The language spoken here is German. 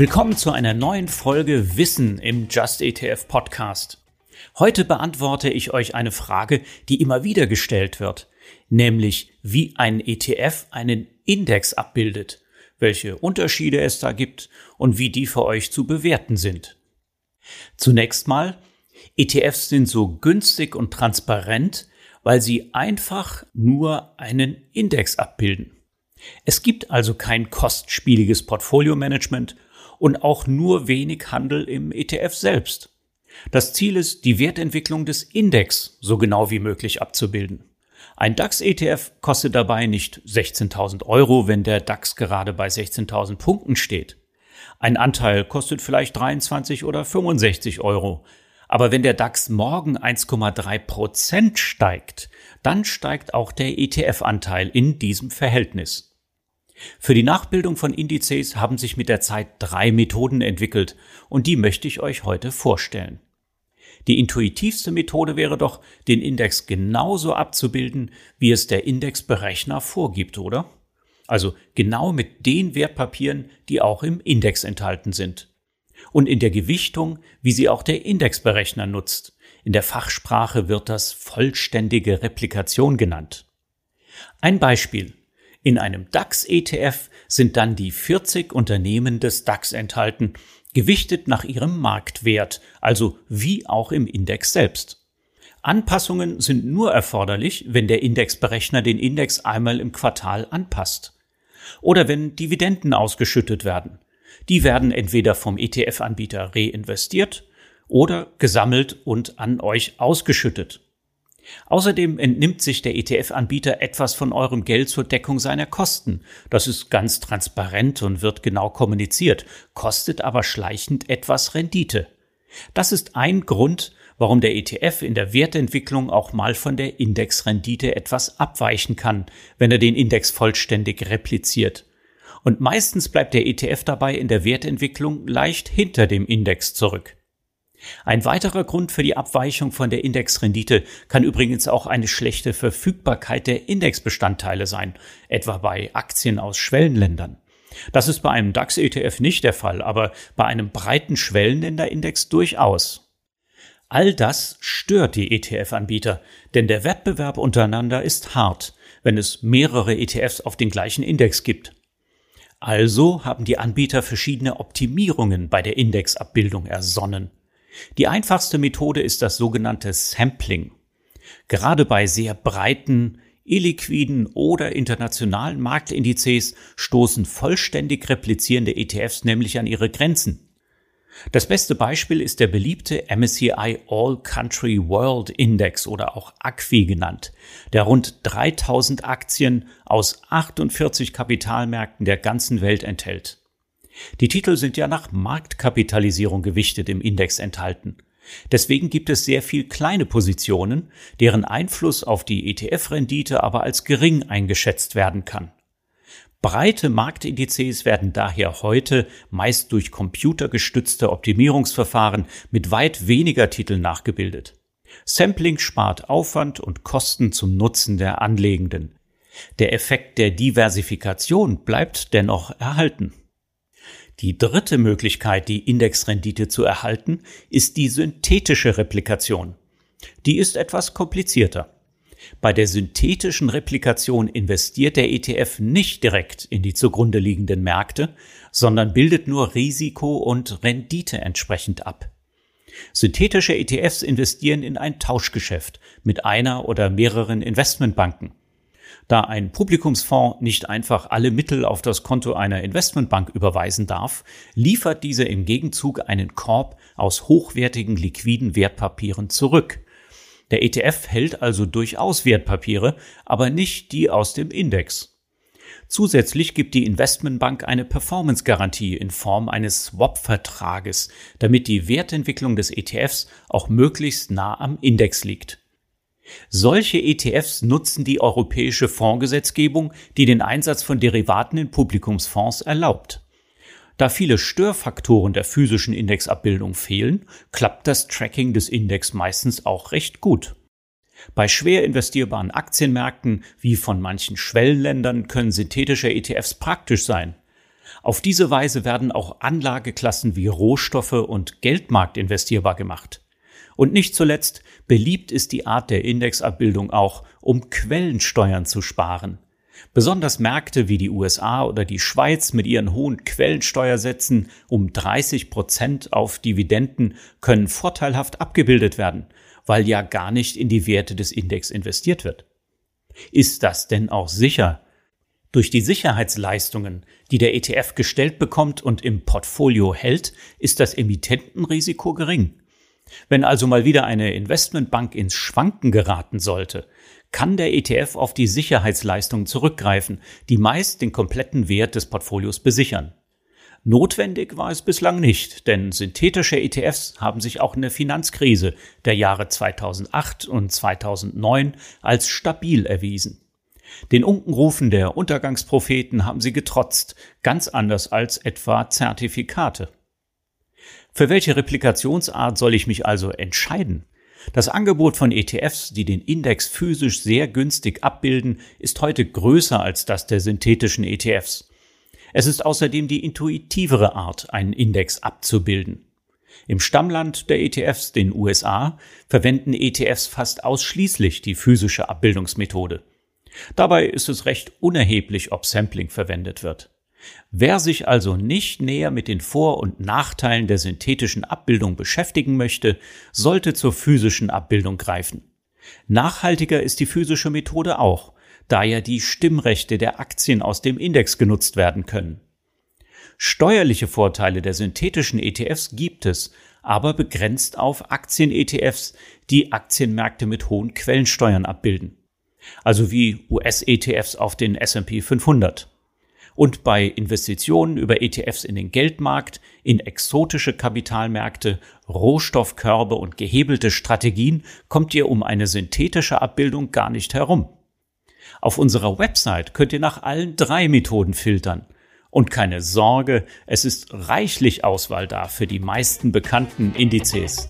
Willkommen zu einer neuen Folge Wissen im Just ETF Podcast. Heute beantworte ich euch eine Frage, die immer wieder gestellt wird, nämlich wie ein ETF einen Index abbildet, welche Unterschiede es da gibt und wie die für euch zu bewerten sind. Zunächst mal, ETFs sind so günstig und transparent, weil sie einfach nur einen Index abbilden. Es gibt also kein kostspieliges Portfolio-Management und auch nur wenig Handel im ETF selbst. Das Ziel ist, die Wertentwicklung des Index so genau wie möglich abzubilden. Ein DAX-ETF kostet dabei nicht 16.000 Euro, wenn der DAX gerade bei 16.000 Punkten steht. Ein Anteil kostet vielleicht 23 oder 65 Euro. Aber wenn der DAX morgen 1,3 Prozent steigt, dann steigt auch der ETF-Anteil in diesem Verhältnis. Für die Nachbildung von Indizes haben sich mit der Zeit drei Methoden entwickelt und die möchte ich euch heute vorstellen. Die intuitivste Methode wäre doch, den Index genauso abzubilden, wie es der Indexberechner vorgibt, oder? Also genau mit den Wertpapieren, die auch im Index enthalten sind. Und in der Gewichtung, wie sie auch der Indexberechner nutzt. In der Fachsprache wird das vollständige Replikation genannt. Ein Beispiel. In einem DAX-ETF sind dann die 40 Unternehmen des DAX enthalten, gewichtet nach ihrem Marktwert, also wie auch im Index selbst. Anpassungen sind nur erforderlich, wenn der Indexberechner den Index einmal im Quartal anpasst. Oder wenn Dividenden ausgeschüttet werden. Die werden entweder vom ETF-Anbieter reinvestiert oder gesammelt und an euch ausgeschüttet. Außerdem entnimmt sich der ETF-Anbieter etwas von eurem Geld zur Deckung seiner Kosten. Das ist ganz transparent und wird genau kommuniziert, kostet aber schleichend etwas Rendite. Das ist ein Grund, warum der ETF in der Wertentwicklung auch mal von der Indexrendite etwas abweichen kann, wenn er den Index vollständig repliziert. Und meistens bleibt der ETF dabei in der Wertentwicklung leicht hinter dem Index zurück. Ein weiterer Grund für die Abweichung von der Indexrendite kann übrigens auch eine schlechte Verfügbarkeit der Indexbestandteile sein, etwa bei Aktien aus Schwellenländern. Das ist bei einem DAX-ETF nicht der Fall, aber bei einem breiten Schwellenländerindex durchaus. All das stört die ETF-Anbieter, denn der Wettbewerb untereinander ist hart, wenn es mehrere ETFs auf den gleichen Index gibt. Also haben die Anbieter verschiedene Optimierungen bei der Indexabbildung ersonnen. Die einfachste Methode ist das sogenannte Sampling. Gerade bei sehr breiten, illiquiden oder internationalen Marktindizes stoßen vollständig replizierende ETFs nämlich an ihre Grenzen. Das beste Beispiel ist der beliebte MSCI All Country World Index oder auch ACWI genannt, der rund 3000 Aktien aus 48 Kapitalmärkten der ganzen Welt enthält. Die Titel sind ja nach Marktkapitalisierung gewichtet im Index enthalten. Deswegen gibt es sehr viel kleine Positionen, deren Einfluss auf die ETF-Rendite aber als gering eingeschätzt werden kann. Breite Marktindizes werden daher heute meist durch computergestützte Optimierungsverfahren mit weit weniger Titeln nachgebildet. Sampling spart Aufwand und Kosten zum Nutzen der Anlegenden. Der Effekt der Diversifikation bleibt dennoch erhalten. Die dritte Möglichkeit, die Indexrendite zu erhalten, ist die synthetische Replikation. Die ist etwas komplizierter. Bei der synthetischen Replikation investiert der ETF nicht direkt in die zugrunde liegenden Märkte, sondern bildet nur Risiko und Rendite entsprechend ab. Synthetische ETFs investieren in ein Tauschgeschäft mit einer oder mehreren Investmentbanken. Da ein Publikumsfonds nicht einfach alle Mittel auf das Konto einer Investmentbank überweisen darf, liefert diese im Gegenzug einen Korb aus hochwertigen liquiden Wertpapieren zurück. Der ETF hält also durchaus Wertpapiere, aber nicht die aus dem Index. Zusätzlich gibt die Investmentbank eine Performance-Garantie in Form eines Swap-Vertrages, damit die Wertentwicklung des ETFs auch möglichst nah am Index liegt. Solche ETFs nutzen die europäische Fondsgesetzgebung, die den Einsatz von Derivaten in Publikumsfonds erlaubt. Da viele Störfaktoren der physischen Indexabbildung fehlen, klappt das Tracking des Index meistens auch recht gut. Bei schwer investierbaren Aktienmärkten wie von manchen Schwellenländern können synthetische ETFs praktisch sein. Auf diese Weise werden auch Anlageklassen wie Rohstoffe und Geldmarkt investierbar gemacht. Und nicht zuletzt beliebt ist die Art der Indexabbildung auch, um Quellensteuern zu sparen. Besonders Märkte wie die USA oder die Schweiz mit ihren hohen Quellensteuersätzen um 30 Prozent auf Dividenden können vorteilhaft abgebildet werden, weil ja gar nicht in die Werte des Index investiert wird. Ist das denn auch sicher? Durch die Sicherheitsleistungen, die der ETF gestellt bekommt und im Portfolio hält, ist das Emittentenrisiko gering. Wenn also mal wieder eine Investmentbank ins Schwanken geraten sollte, kann der ETF auf die Sicherheitsleistungen zurückgreifen, die meist den kompletten Wert des Portfolios besichern. Notwendig war es bislang nicht, denn synthetische ETFs haben sich auch in der Finanzkrise der Jahre 2008 und 2009 als stabil erwiesen. Den Unkenrufen der Untergangspropheten haben sie getrotzt, ganz anders als etwa Zertifikate. Für welche Replikationsart soll ich mich also entscheiden? Das Angebot von ETFs, die den Index physisch sehr günstig abbilden, ist heute größer als das der synthetischen ETFs. Es ist außerdem die intuitivere Art, einen Index abzubilden. Im Stammland der ETFs, den USA, verwenden ETFs fast ausschließlich die physische Abbildungsmethode. Dabei ist es recht unerheblich, ob Sampling verwendet wird. Wer sich also nicht näher mit den Vor- und Nachteilen der synthetischen Abbildung beschäftigen möchte, sollte zur physischen Abbildung greifen. Nachhaltiger ist die physische Methode auch, da ja die Stimmrechte der Aktien aus dem Index genutzt werden können. Steuerliche Vorteile der synthetischen ETFs gibt es, aber begrenzt auf Aktien-ETFs, die Aktienmärkte mit hohen Quellensteuern abbilden. Also wie US-ETFs auf den S&P 500 und bei Investitionen über ETFs in den Geldmarkt, in exotische Kapitalmärkte, Rohstoffkörbe und gehebelte Strategien kommt ihr um eine synthetische Abbildung gar nicht herum. Auf unserer Website könnt ihr nach allen drei Methoden filtern. Und keine Sorge, es ist reichlich Auswahl da für die meisten bekannten Indizes.